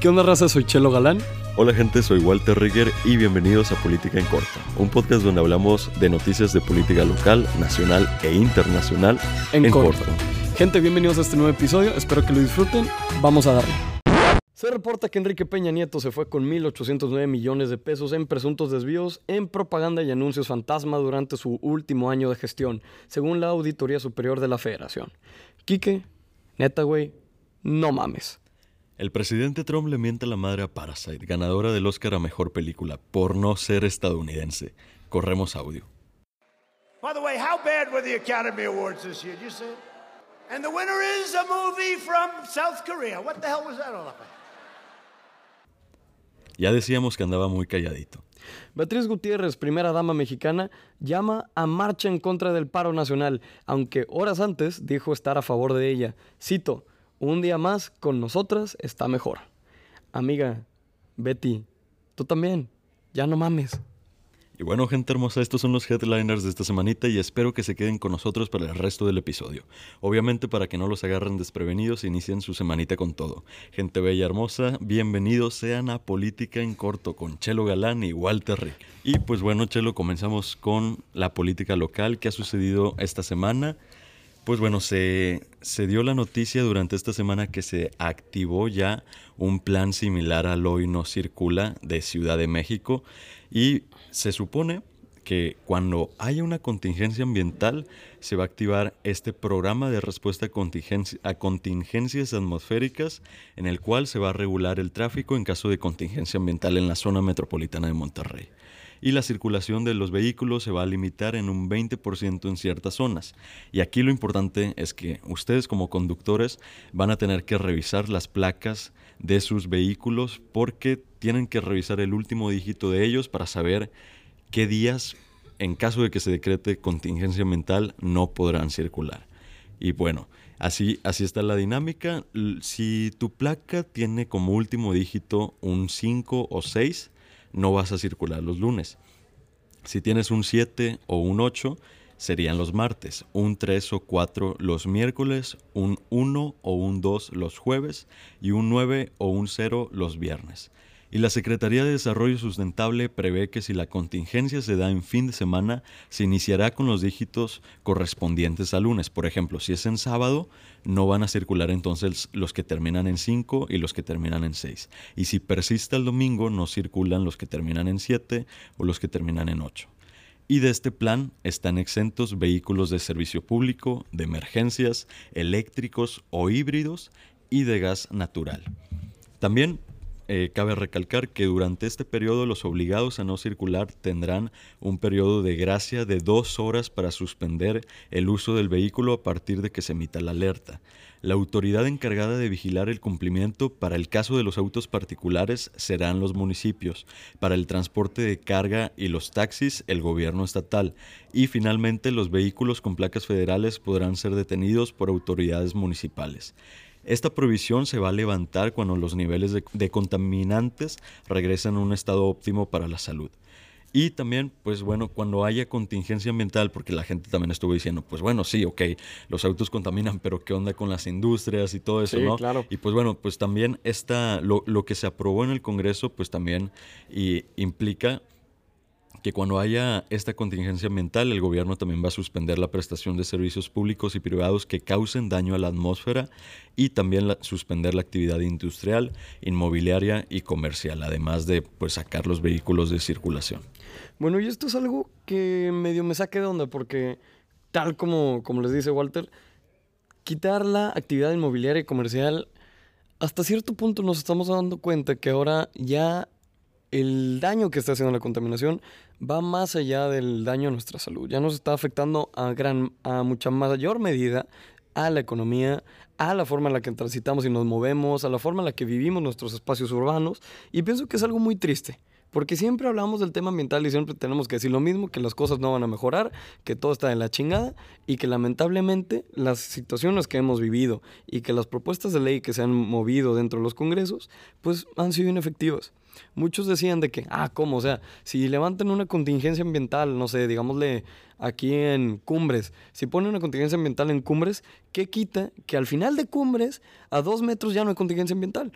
¿Qué onda, raza? Soy Chelo Galán. Hola gente, soy Walter Rigger y bienvenidos a Política en Corta, un podcast donde hablamos de noticias de política local, nacional e internacional en, corto. Gente, bienvenidos a este nuevo episodio, espero que lo disfruten, vamos a darle. Se reporta que Enrique Peña Nieto se fue con 1.809 millones de pesos en presuntos desvíos en propaganda y anuncios fantasma durante su último año de gestión, según la Auditoría Superior de la Federación. Quique, neta, güey, no mames. El presidente Trump le miente a la madre a Parasite, ganadora del Oscar a Mejor Película, por no ser estadounidense. Corremos audio. By the way, how bad were the Academy Awards this year? You see? And the winner is a movie from South Korea. What the hell was that all about? Ya decíamos que andaba muy calladito. Beatriz Gutiérrez, primera dama mexicana, llama a marcha en contra del paro nacional, aunque horas antes dijo estar a favor de ella. Cito, un día más con nosotras está mejor. Amiga, Betty, tú también, ya no mames. Y bueno, gente hermosa, estos son los headliners de esta semanita y espero que se queden con nosotros para el resto del episodio. Obviamente para que no los agarren desprevenidos, inicien su semanita con todo. Gente bella hermosa, bienvenidos sean a Política en Corto con Chelo Galán y Walter Rick. Y pues bueno, Chelo, comenzamos con la política local que ha sucedido esta semana. Pues bueno, se, se, dio la noticia durante esta semana que se activó ya un plan similar al Hoy No Circula de Ciudad de México y se supone que cuando haya una contingencia ambiental se va a activar este programa de respuesta a, a contingencias atmosféricas en el cual se va a regular el tráfico en caso de contingencia ambiental en la zona metropolitana de Monterrey y la circulación de los vehículos se va a limitar en un 20% en ciertas zonas. Y aquí lo importante es que ustedes como conductores van a tener que revisar las placas de sus vehículos porque tienen que revisar el último dígito de ellos para saber qué días, en caso de que se decrete contingencia ambiental, no podrán circular. Y bueno, así, así está la dinámica. Si tu placa tiene como último dígito un 5 o 6, no vas a circular los lunes. Si tienes un 7 o un 8, serían los martes, un 3 o 4 los miércoles, un 1 o un 2 los jueves y un 9 o un 0 los viernes y la Secretaría de Desarrollo Sustentable prevé que si la contingencia se da en fin de semana, se iniciará con los dígitos correspondientes al lunes. Por ejemplo, si es en sábado, no van a circular entonces los que terminan en 5 y los que terminan en 6. Y si persiste el domingo, no circulan los que terminan en 7 o los que terminan en 8. Y de este plan están exentos vehículos de servicio público, de emergencias, eléctricos o híbridos y de gas natural. También eh, cabe recalcar que durante este periodo los obligados a no circular tendrán un periodo de gracia de dos horas para suspender el uso del vehículo a partir de que se emita la alerta. La autoridad encargada de vigilar el cumplimiento para el caso de los autos particulares serán los municipios, para el transporte de carga y los taxis el gobierno estatal y finalmente los vehículos con placas federales podrán ser detenidos por autoridades municipales. Esta prohibición se va a levantar cuando los niveles de, contaminantes regresan a un estado óptimo para la salud. Y también, pues bueno, cuando haya contingencia ambiental, porque la gente también estuvo diciendo, pues bueno, sí, ok, los autos contaminan, pero ¿qué onda con las industrias y todo eso, sí, no? Claro. Y pues bueno, pues también esta, lo, lo que se aprobó en el Congreso, pues también y implica que cuando haya esta contingencia ambiental, el gobierno también va a suspender la prestación de servicios públicos y privados que causen daño a la atmósfera y también suspender la actividad industrial, inmobiliaria y comercial, además de pues, sacar los vehículos de circulación. Bueno, y esto es algo que medio me saque de onda porque, tal como, como les dice Walter, quitar la actividad inmobiliaria y comercial, hasta cierto punto nos estamos dando cuenta que ahora ya el daño que está haciendo la contaminación va más allá del daño a nuestra salud. Ya nos está afectando a, gran, a mucha mayor medida a la economía, a la forma en la que transitamos y nos movemos, a la forma en la que vivimos nuestros espacios urbanos. Y pienso que es algo muy triste. Porque siempre hablamos del tema ambiental y siempre tenemos que decir lo mismo, que las cosas no van a mejorar, que todo está en la chingada y que lamentablemente las situaciones que hemos vivido y que las propuestas de ley que se han movido dentro de los congresos, pues han sido inefectivas. Muchos decían de que, ah, ¿cómo? O sea, si levantan una contingencia ambiental, no sé, digámosle aquí en Cumbres, si ponen una contingencia ambiental en Cumbres, ¿qué quita que al final de Cumbres, a dos metros ya no hay contingencia ambiental?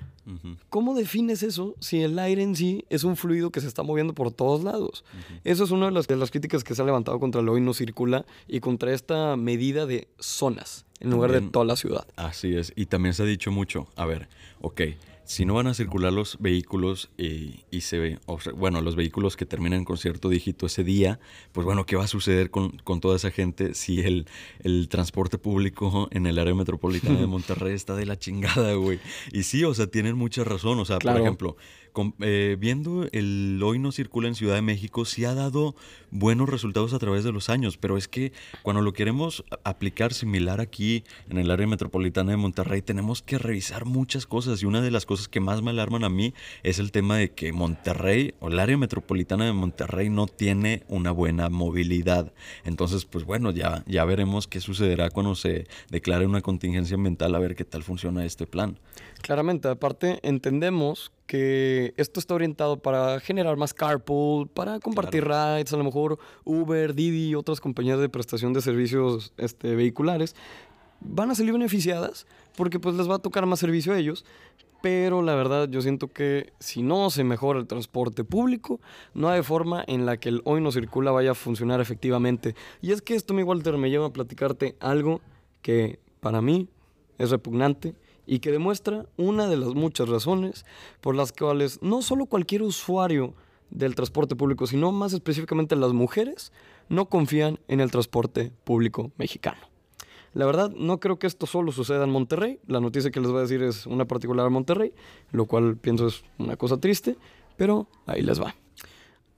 ¿Cómo defines eso si el aire en sí es un fluido que se está moviendo por todos lados? Eso es una de las, de las, críticas que se ha levantado contra el hoy no circula y contra esta medida de zonas en lugar de toda la ciudad. Así es, y también se ha dicho mucho, a ver, ok, si no van a circular los vehículos y, y se ve, bueno, los vehículos que terminan con cierto dígito ese día, pues bueno, ¿qué va a suceder con, con toda esa gente si el, el, transporte público en el área metropolitana de Monterrey está de la chingada, güey? Y sí, o sea, tienen mucha razón, o sea, por ejemplo, eh, viendo el hoy no circula en Ciudad de México, sí ha dado buenos resultados a través de los años, pero es que cuando lo queremos aplicar similar aquí en el área metropolitana de Monterrey, tenemos que revisar muchas cosas y una de las cosas que más me alarman a mí es el tema de que Monterrey o el área metropolitana de Monterrey no tiene una buena movilidad. Entonces, pues bueno, ya, ya veremos qué sucederá cuando se declare una contingencia ambiental, a ver qué tal funciona este plan. Claramente, aparte entendemos que esto está orientado para generar más carpool, para compartir rides, a lo mejor Uber, Didi otras compañías de prestación de servicios este, vehiculares van a salir beneficiadas porque pues les va a tocar más servicio a ellos, pero la verdad yo siento que si no se mejora el transporte público, no hay forma en la que el hoy no circula vaya a funcionar efectivamente. Y es que esto, mi Walter, me lleva a platicarte algo que para mí es repugnante y que demuestra una de las muchas razones por las cuales no solo cualquier usuario del transporte público, sino más específicamente las mujeres, no confían en el transporte público mexicano. La verdad, no creo que esto solo suceda en Monterrey. La noticia que les voy a decir es una particular en Monterrey, lo cual pienso es una cosa triste, pero ahí les va.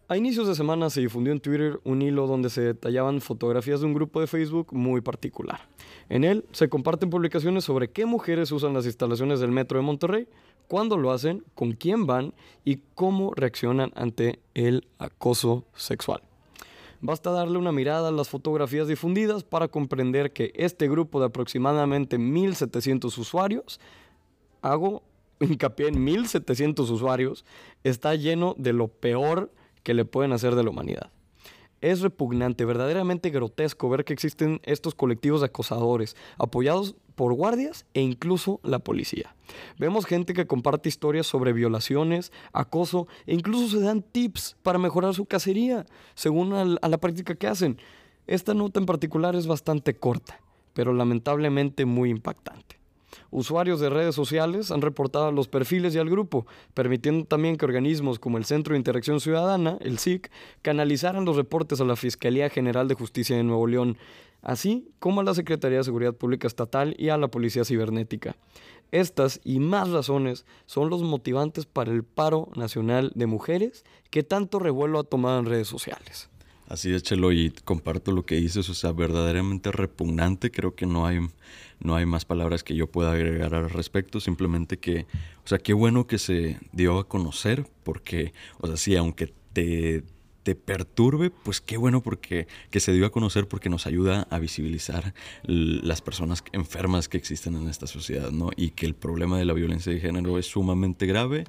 A inicios de semana se difundió en Twitter un hilo donde se detallaban fotografías de un grupo de Facebook muy particular. En él se comparten publicaciones sobre qué mujeres usan las instalaciones del metro de Monterrey, cuándo lo hacen, con quién van y cómo reaccionan ante el acoso sexual. Basta darle una mirada a las fotografías difundidas para comprender que este grupo de aproximadamente 1.700 usuarios, hago hincapié en 1.700 usuarios, está lleno de lo peor que le pueden hacer de la humanidad. Es repugnante, verdaderamente grotesco ver que existen estos colectivos de acosadores, apoyados por guardias e incluso la policía. Vemos gente que comparte historias sobre violaciones, acoso e incluso se dan tips para mejorar su cacería, según a la práctica que hacen. Esta nota en particular es bastante corta, pero lamentablemente muy impactante. Usuarios de redes sociales han reportado los perfiles y al grupo, permitiendo también que organismos como el Centro de Interacción Ciudadana, el SIC, canalizaran los reportes a la Fiscalía General de Justicia de Nuevo León, así como a la Secretaría de Seguridad Pública Estatal y a la Policía Cibernética. Estas y más razones son los motivantes para el paro nacional de mujeres que tanto revuelo ha tomado en redes sociales. Así es, Chelo, y comparto lo que dices, o sea, verdaderamente repugnante, creo que no hay, no hay más palabras que yo pueda agregar al respecto, simplemente que, o sea, qué bueno que se dio a conocer, porque, o sea, sí, aunque te, te perturbe, pues qué bueno porque que se dio a conocer porque nos ayuda a visibilizar las personas enfermas que existen en esta sociedad, ¿no? Y que el problema de la violencia de género es sumamente grave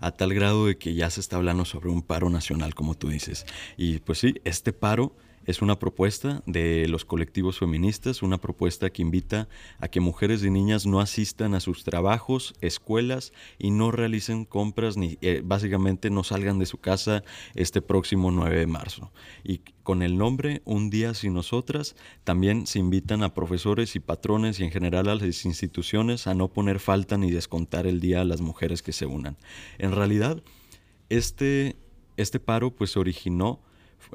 a tal grado de que ya se está hablando sobre un paro nacional, como tú dices. Y pues sí, este paro es una propuesta de los colectivos feministas, una propuesta que invita a que mujeres y niñas no asistan a sus trabajos, escuelas y no realicen compras ni eh, básicamente no salgan de su casa este próximo 9 de marzo. Y con el nombre Un día sin nosotras también se invitan a profesores y patrones y en general a las instituciones a no poner falta ni descontar el día a las mujeres que se unan. En realidad, este, este paro pues se originó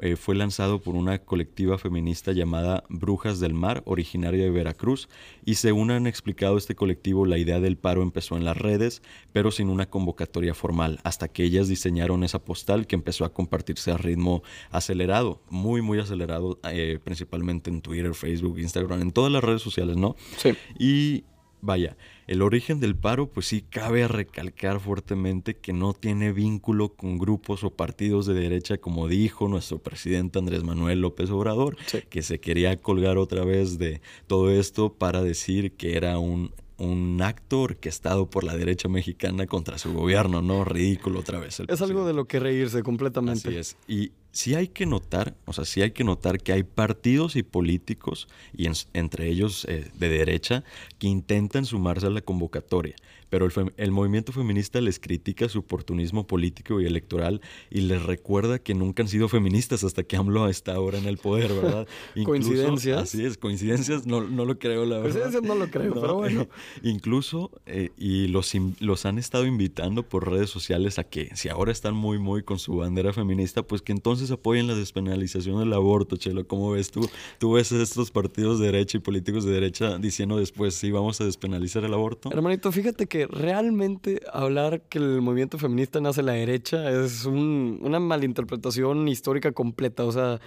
eh, fue lanzado por una colectiva feminista llamada Brujas del Mar, originaria de Veracruz, y según han explicado este colectivo, la idea del paro empezó en las redes, pero sin una convocatoria formal, hasta que ellas diseñaron esa postal que empezó a compartirse a ritmo acelerado, muy, muy acelerado, eh, principalmente en Twitter, Facebook, Instagram, en todas las redes sociales, ¿no? Sí. Y vaya, el origen del paro, pues sí, cabe recalcar fuertemente que no tiene vínculo con grupos o partidos de derecha, como dijo nuestro presidente Andrés Manuel López Obrador, que se quería colgar otra vez de todo esto para decir que era un un acto orquestado por la derecha mexicana contra su gobierno, ¿no? Ridículo otra vez. el Es algo de lo que reírse completamente. Así es. Y sí hay que notar, o sea, sí hay que notar que hay partidos y políticos, y en- entre ellos eh, de derecha, que intentan sumarse a la convocatoria. Pero el, el movimiento feminista les critica su oportunismo político y electoral y les recuerda que nunca han sido feministas hasta que AMLO está ahora en el poder, ¿verdad? Incluso- ¿Coincidencias? Así es, coincidencias, no, no lo creo, la verdad. Coincidencias no lo creo, pero bueno. Incluso, eh, y los, los han estado invitando por redes sociales a que, si ahora están muy, muy con su bandera feminista, pues que entonces apoyen la despenalización del aborto, Chelo. ¿Cómo ves tú? ¿Tú ves estos partidos de derecha y políticos de derecha diciendo después, sí, vamos a despenalizar el aborto? Hermanito, fíjate que realmente hablar que el movimiento feminista nace a la derecha es un- una malinterpretación histórica completa. O sea,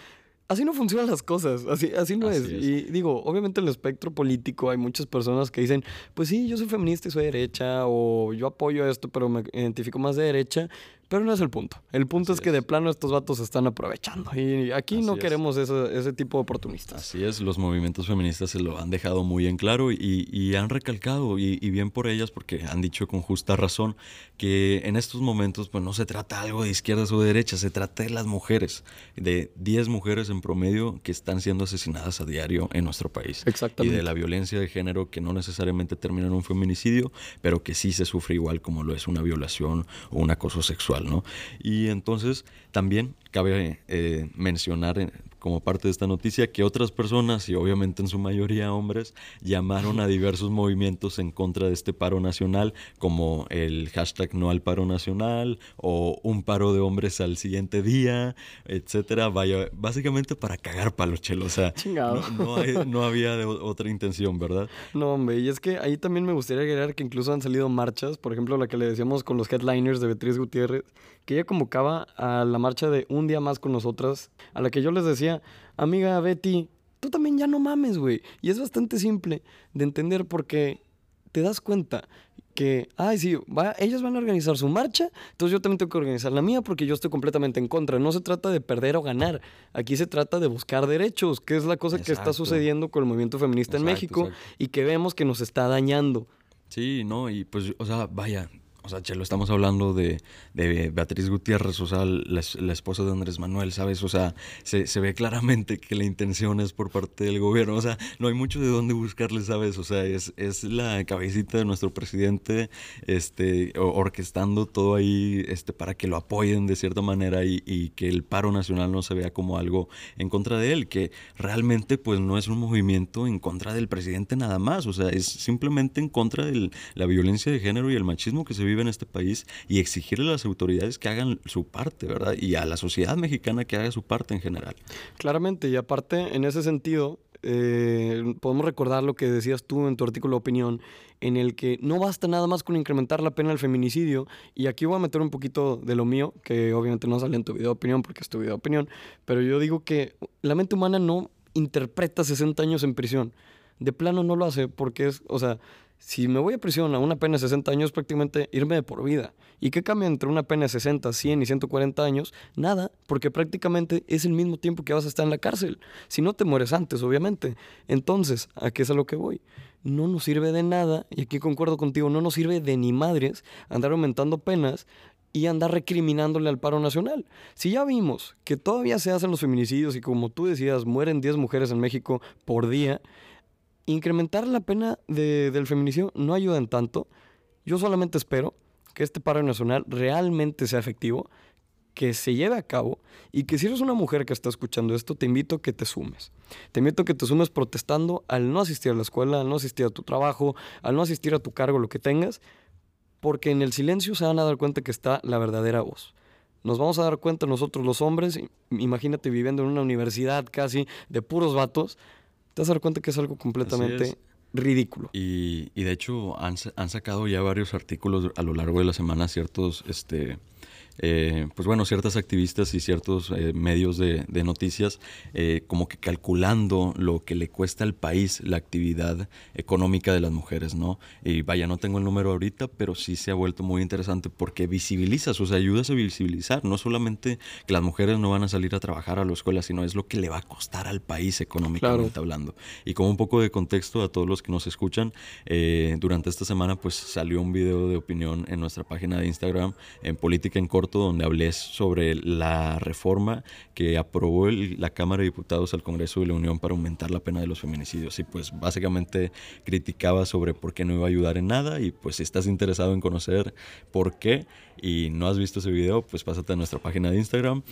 así no funcionan las cosas. Así, así no Así es. es. Y digo, obviamente en el espectro político hay muchas personas que dicen, pues sí, yo soy feminista y soy derecha, o yo apoyo esto, pero me identifico más de derecha. Pero no es el punto. El punto Así es que es. de plano estos vatos se están aprovechando. Y aquí no es. queremos ese, ese tipo de oportunistas. Así es, los movimientos feministas se lo han dejado muy en claro y, y han recalcado, y, y bien por ellas, porque han dicho con justa razón que en estos momentos pues no se trata algo de izquierdas o de derechas, se trata de las mujeres, de 10 mujeres en promedio que están siendo asesinadas a diario en nuestro país. Exactamente. Y de la violencia de género que no necesariamente termina en un feminicidio, pero que sí se sufre igual como lo es una violación o un acoso sexual, Y entonces también cabe eh, mencionar eh, como parte de esta noticia que otras personas, y obviamente en su mayoría hombres, llamaron a diversos movimientos en contra de este paro nacional, como el hashtag no al paro nacional o un paro de hombres al siguiente día, etcétera. Vaya, básicamente para cagar palo, chelo. O sea, Chingado. no, no hay- no había de otra intención, ¿verdad? No, hombre, y es que ahí también me gustaría agregar que incluso han salido marchas, por ejemplo, la que le decíamos con los headliners de Beatriz Gutiérrez, que ella convocaba a la marcha de Un día más con nosotras, a la que yo les decía, amiga Betty, tú también ya no mames, güey. Y es bastante simple de entender porque te das cuenta que, ay, sí, va, ellos van a organizar su marcha, entonces yo también tengo que organizar la mía porque yo estoy completamente en contra. No se trata de perder o ganar, aquí se trata de buscar derechos, que es la cosa que está sucediendo con el movimiento feminista en México exacto. y que vemos que nos está dañando. Sí, no, y pues, o sea, vaya, o sea, Chelo, estamos hablando de, de Beatriz Gutiérrez, o sea, la, es- la esposa de Andrés Manuel, ¿sabes? O sea, se, ve claramente que la intención es por parte del gobierno, o sea, no hay mucho de dónde buscarle, ¿sabes? O sea, es, es la cabecita de nuestro presidente, este, orquestando todo ahí, este, para que lo apoyen de cierta manera y, y que el paro nacional no se vea como algo en contra de él, que realmente, pues, no es un movimiento en contra del presidente nada más, o sea, es simplemente en contra de la violencia de género y el machismo que se vive en este país y exigirle a las autoridades que hagan su parte, ¿verdad? Y a la sociedad mexicana que haga su parte en general. Claramente, y aparte, en ese sentido, eh, podemos recordar lo que decías tú en tu artículo de opinión, en el que no basta nada más con incrementar la pena del feminicidio, y aquí voy a meter un poquito de lo mío, que obviamente no sale en tu video de opinión porque es tu video de opinión, pero yo digo que la mente humana no interpreta 60 años en prisión. De plano no lo hace porque es, o sea, si me voy a prisión a una pena de 60 años, prácticamente irme de por vida. ¿Y qué cambia entre una pena de 60, 100 y 140 años? Nada, porque prácticamente es el mismo tiempo que vas a estar en la cárcel. Si no te mueres antes, obviamente. Entonces, ¿a qué es a lo que voy? No nos sirve de nada, y aquí concuerdo contigo, no nos sirve de ni madres andar aumentando penas y andar recriminándole al paro nacional. Si ya vimos que todavía se hacen los feminicidios y como tú decías, mueren 10 mujeres en México por día, incrementar la pena de- del feminicidio no ayuda en tanto. Yo solamente espero que este paro nacional realmente sea efectivo, que se lleve a cabo y que si eres una mujer que está escuchando esto, te invito a que te sumes. Te invito a que te sumes protestando al no asistir a la escuela, al no asistir a tu trabajo, al no asistir a tu cargo, lo que tengas, porque en el silencio se van a dar cuenta que está la verdadera voz. Nos vamos a dar cuenta nosotros los hombres, imagínate viviendo en una universidad casi de puros vatos, te vas a dar cuenta que es algo completamente es. ridículo. Y, y de hecho han, han sacado ya varios artículos a lo largo de la semana, ciertos este, eh, pues bueno, ciertas activistas y ciertos eh, medios de, noticias eh, como que calculando lo que le cuesta al país la actividad económica de las mujeres, ¿no? Y vaya, no tengo el número ahorita, pero sí se ha vuelto muy interesante porque visibilizas, o sea, ayudas a visibilizar, no solamente que las mujeres no van a salir a trabajar a la escuela, sino es lo que le va a costar al país económicamente hablando. Y como un poco de contexto a todos los que nos escuchan, durante esta semana pues salió un video de opinión en nuestra página de Instagram en Política en Donde hablé sobre la reforma que aprobó la Cámara de Diputados al Congreso de la Unión para aumentar la pena de los feminicidios. Y pues básicamente criticaba sobre por qué no iba a ayudar en nada y pues si estás interesado en conocer por qué y no has visto ese video, pues pásate a nuestra página de Instagram.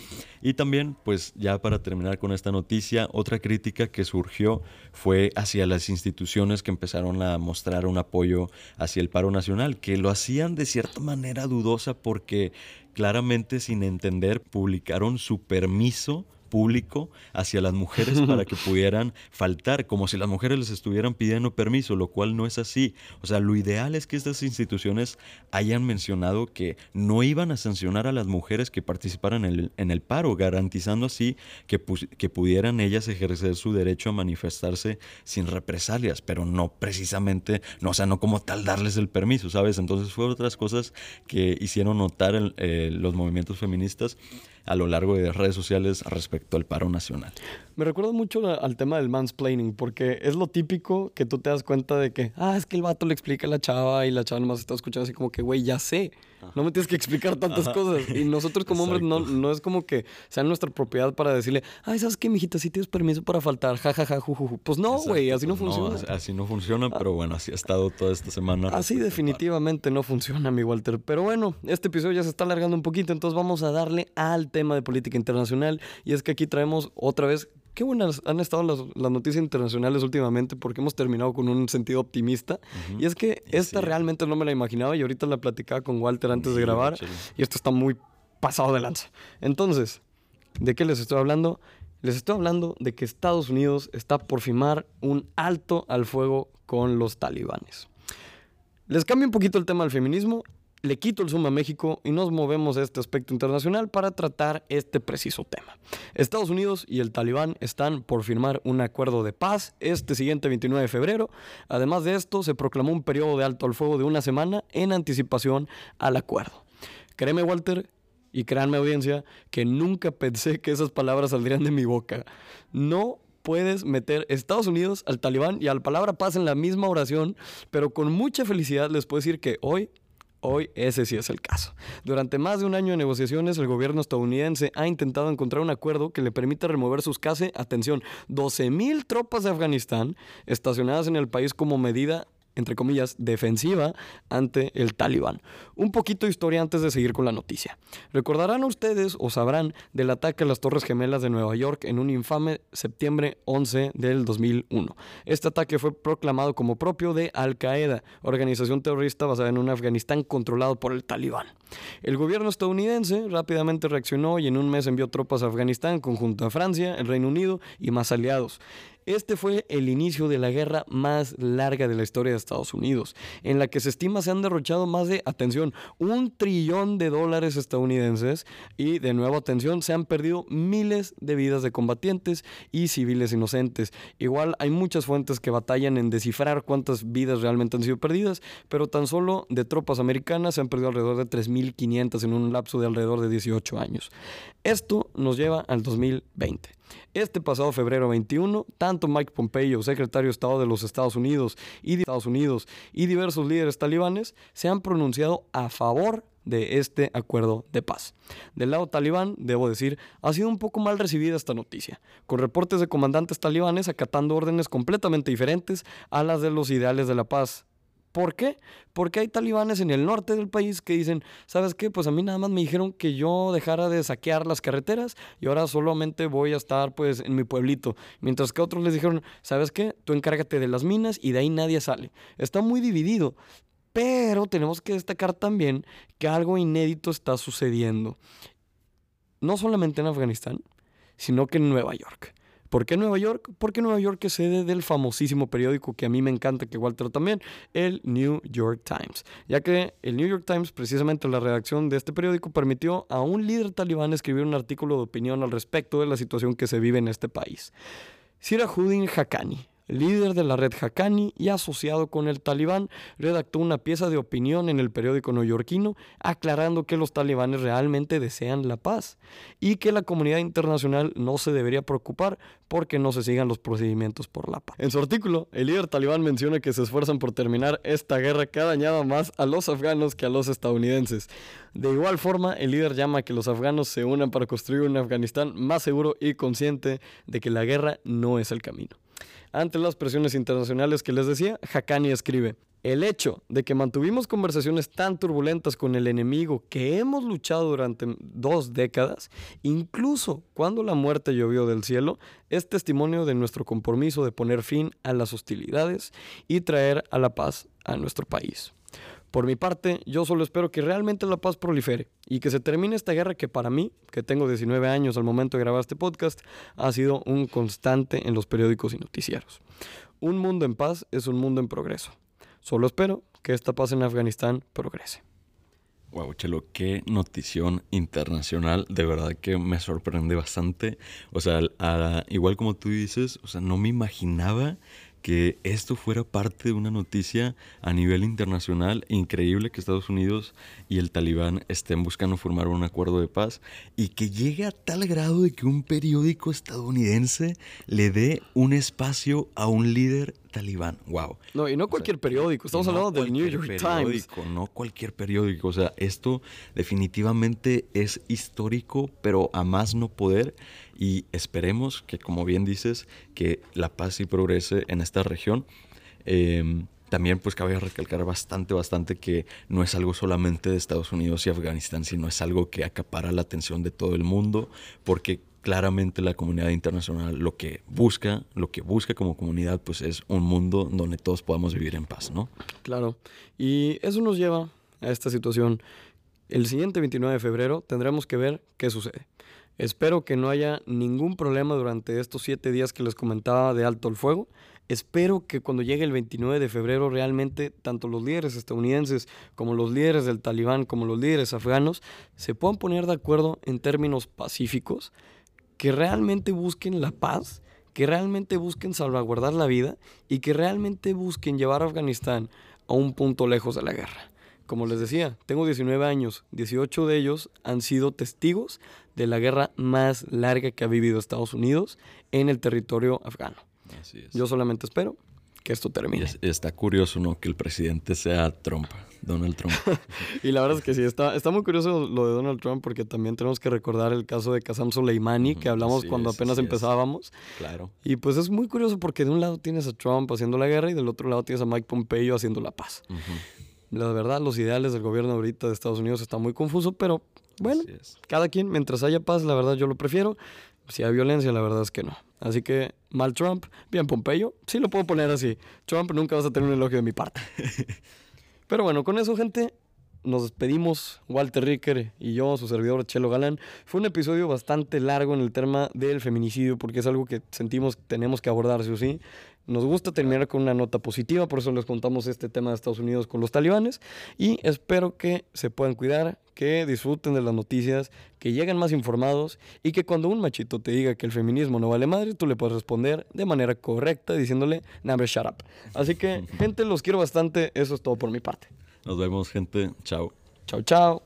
Y también, pues ya para terminar con esta noticia, otra crítica que surgió fue hacia las instituciones que empezaron a mostrar un apoyo hacia el paro nacional, que lo hacían de cierta manera dudosa porque claramente sin entender publicaron su permiso público hacia las mujeres para que pudieran faltar, como si las mujeres les estuvieran pidiendo permiso, lo cual no es así. O sea, lo ideal es que estas instituciones hayan mencionado que no iban a sancionar a las mujeres que participaran en el, en el paro, garantizando así que, que pudieran ellas ejercer su derecho a manifestarse sin represalias, pero no precisamente, no, o sea, no como tal darles el permiso, ¿sabes? Entonces fue otras cosas que hicieron notar eh, los movimientos feministas a lo largo de redes sociales respecto al paro nacional. Me recuerda mucho al tema del mansplaining, porque es lo típico que tú te das cuenta de que, ah, es que el vato le explica a la chava y la chava nomás está escuchando así como que, güey, ya sé. No me tienes que explicar tantas cosas. Y nosotros como hombres no, no es como que sea nuestra propiedad para decirle, ay, ¿sabes qué, mijita? Si tienes permiso para faltar, jajaja, jujuju. Pues no, güey, así no pues funciona. así no funciona, pero bueno, así ha estado toda esta semana. Así definitivamente no funciona, mi Walter. Pero bueno, este episodio ya se está alargando un poquito, entonces vamos a darle al tema de política internacional. Y es que aquí traemos otra vez qué buenas han estado las, noticias internacionales últimamente porque hemos terminado con un sentido optimista. Y es que esta realmente no me la imaginaba y ahorita la platicaba con Walter antes de grabar y esto está muy pasado de lanza. Entonces, ¿de qué les estoy hablando? Les estoy hablando de que Estados Unidos está por firmar un alto al fuego con los talibanes. Les cambio un poquito el tema del feminismo le quito el zoom a México y nos movemos a este aspecto internacional para tratar este preciso tema. Estados Unidos y el Talibán están por firmar un acuerdo de paz este siguiente 29 de febrero. Además de esto, se proclamó un periodo de alto al fuego de una semana en anticipación al acuerdo. Créeme, Walter, y créanme audiencia, que nunca pensé que esas palabras saldrían de mi boca. No puedes meter Estados Unidos al Talibán y a la palabra paz en la misma oración, pero con mucha felicidad les puedo decir que hoy Hoy ese sí es el caso. Durante más de un año de negociaciones, el gobierno estadounidense ha intentado encontrar un acuerdo que le permita remover sus casi, atención, 12.000 tropas de Afganistán estacionadas en el país como medida entre comillas, defensiva ante el talibán. Un poquito de historia antes de seguir con la noticia. Recordarán ustedes o sabrán del ataque a las Torres Gemelas de Nueva York en un infame septiembre 11 del 2001. Este ataque fue proclamado como propio de Al Qaeda, organización terrorista basada en un Afganistán controlado por el talibán. El gobierno estadounidense rápidamente reaccionó y en un mes envió tropas a Afganistán conjunto a Francia, el Reino Unido y más aliados. Este fue el inicio de la guerra más larga de la historia de Estados Unidos, en la que se estima se han derrochado más de, atención, un trillón de dólares estadounidenses y, de nuevo, atención, se han perdido miles de vidas de combatientes y civiles inocentes. Igual hay muchas fuentes que batallan en descifrar cuántas vidas realmente han sido perdidas, pero tan solo de tropas americanas se han perdido alrededor de 3.500 en un lapso de alrededor de 18 años. Esto nos lleva al 2020. Este pasado febrero 21, tanto Mike Pompeo, secretario de Estado de los Estados Unidos y, de Estados Unidos, y diversos líderes talibanes se han pronunciado a favor de este acuerdo de paz. Del lado talibán, debo decir, ha sido un poco mal recibida esta noticia, con reportes de comandantes talibanes acatando órdenes completamente diferentes a las de los ideales de la paz ¿Por qué? Porque hay talibanes en el norte del país que dicen, ¿sabes qué? Pues a mí nada más me dijeron que yo dejara de saquear las carreteras y ahora solamente voy a estar pues en mi pueblito. Mientras que otros les dijeron, ¿sabes qué? Tú encárgate de las minas y de ahí nadie sale. Está muy dividido. Pero tenemos que destacar también que algo inédito está sucediendo. No solamente en Afganistán, sino que en Nueva York. ¿Por qué Nueva York? Porque Nueva York es sede del famosísimo periódico que a mí me encanta, que Walter también, el New York Times. Ya que el New York Times, precisamente la redacción de este periódico, permitió a un líder talibán escribir un artículo de opinión al respecto de la situación que se vive en este país. Sirajuddin Haqqani, líder de la red Haqqani y asociado con el talibán, redactó una pieza de opinión en el periódico neoyorquino aclarando que los talibanes realmente desean la paz y que la comunidad internacional no se debería preocupar porque no se sigan los procedimientos por la paz. En su artículo, el líder talibán menciona que se esfuerzan por terminar esta guerra que ha dañado más a los afganos que a los estadounidenses. De igual forma, el líder llama a que los afganos se unan para construir un Afganistán más seguro y consciente de que la guerra no es el camino. Ante las presiones internacionales que les decía, Haqqani escribe, el hecho de que mantuvimos conversaciones tan turbulentas con el enemigo que hemos luchado durante dos décadas, incluso cuando la muerte llovió del cielo, es testimonio de nuestro compromiso de poner fin a las hostilidades y traer a la paz a nuestro país. Por mi parte, yo solo espero que realmente la paz prolifere y que se termine esta guerra que para mí, que tengo 19 años al momento de grabar este podcast, ha sido un constante en los periódicos y noticieros. Un mundo en paz es un mundo en progreso. Solo espero que esta paz en Afganistán progrese. Wow, Chelo, qué notición internacional. De verdad que me sorprende bastante. O sea, a- igual como tú dices, o sea, no me imaginaba que esto fuera parte de una noticia a nivel internacional. Increíble que Estados Unidos y el talibán estén buscando formar un acuerdo de paz y que llegue a tal grado de que un periódico estadounidense le dé un espacio a un líder talibán. Wow. No, y no cualquier periódico, estamos no hablando del New York Times. No cualquier periódico. O sea, esto definitivamente es histórico, pero a más no poder. Y esperemos que, como bien dices, que la paz y progrese en esta región. Eh, también pues cabe recalcar bastante, bastante que no es algo solamente de Estados Unidos y Afganistán, sino es algo que acapara la atención de todo el mundo, porque claramente la comunidad internacional lo que busca, lo que busca como comunidad, pues es un mundo donde todos podamos vivir en paz, ¿no? Claro. Y eso nos lleva a esta situación. El siguiente 29 de febrero tendremos que ver qué sucede. Espero que no haya ningún problema durante estos siete días que les comentaba de alto el fuego. Espero que cuando llegue el 29 de febrero realmente tanto los líderes estadounidenses como los líderes del talibán como los líderes afganos se puedan poner de acuerdo en términos pacíficos, que realmente busquen la paz, que realmente busquen salvaguardar la vida y que realmente busquen llevar a Afganistán a un punto lejos de la guerra. Como les decía, tengo 19 años, 18 de ellos han sido testigos de la guerra más larga que ha vivido Estados Unidos en el territorio afgano. Así es. Yo solamente espero que esto termine. es- está curioso, ¿no? Que el presidente sea Trump, Donald Trump. Y la verdad es que sí, está, está muy curioso lo de Donald Trump porque también tenemos que recordar el caso de Qasem Soleimani que hablamos cuando es, apenas es. empezábamos. claro. Y pues es muy curioso porque de un lado tienes a Trump haciendo la guerra y del otro lado tienes a Mike Pompeo haciendo la paz. La verdad, los ideales del gobierno ahorita de Estados Unidos están muy confusos, pero bueno, cada quien, mientras haya paz, la verdad yo lo prefiero. Si hay violencia, la verdad es que no. Así que, mal Trump, bien Pompeyo, sí lo puedo poner así. Trump, nunca vas a tener un elogio de mi parte. Pero bueno, con eso, gente, nos despedimos. Walter Ricker y yo, su servidor Chelo Galán. Fue un episodio bastante largo en el tema del feminicidio, porque es algo que sentimos que tenemos que abordar, sí o sí. Nos gusta terminar con una nota positiva, por eso les contamos este tema de Estados Unidos con los talibanes. Y espero que se puedan cuidar, que disfruten de las noticias, que lleguen más informados y que cuando un machito te diga que el feminismo no vale madre, tú le puedes responder de manera correcta diciéndole, nah, shut up. Así que, gente, los quiero bastante. Eso es todo por mi parte. Nos vemos, gente. Chao. Chao, chao.